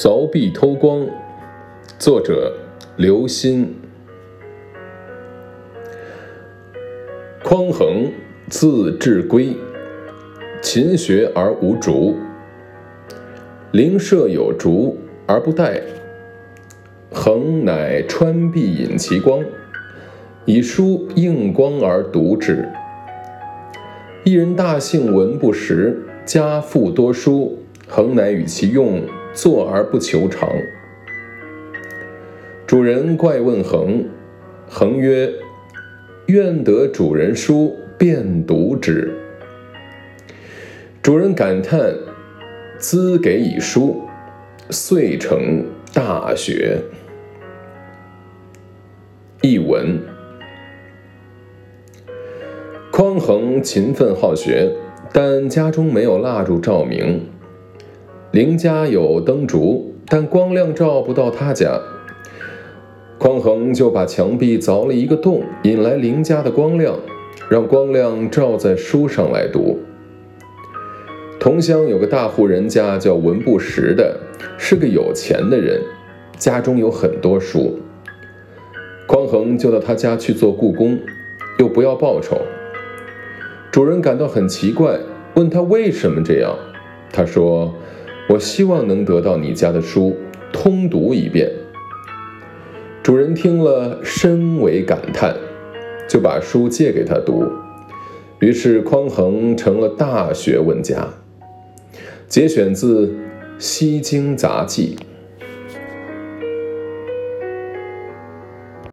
凿壁偷光，作者刘歆。匡衡，字稚圭，勤学而无竹。邻舍有竹而不戴，衡乃穿壁引其光，以书应光而读之。一人大幸文不识，家父多书，衡乃与其用，坐而不求长。主人怪问衡，衡曰：“愿得主人书，便读之。”主人感叹，资给以书，遂成大学。译文。匡衡勤奋好学，但家中没有蜡烛照明。邻家有灯烛，但光亮照不到他家。匡衡就把墙壁凿了一个洞，引来邻家的光亮，让光亮照在书上来读。同乡有个大户人家叫文不识的，是个有钱的人，家中有很多书。匡衡就到他家去做故宫，又不要报酬。主人感到很奇怪，问他为什么这样。他说：“我希望能得到你家的书，通读一遍。”主人听了深为感叹，就把书借给他读。于是匡衡成了大学问家。节选自《西京杂记》。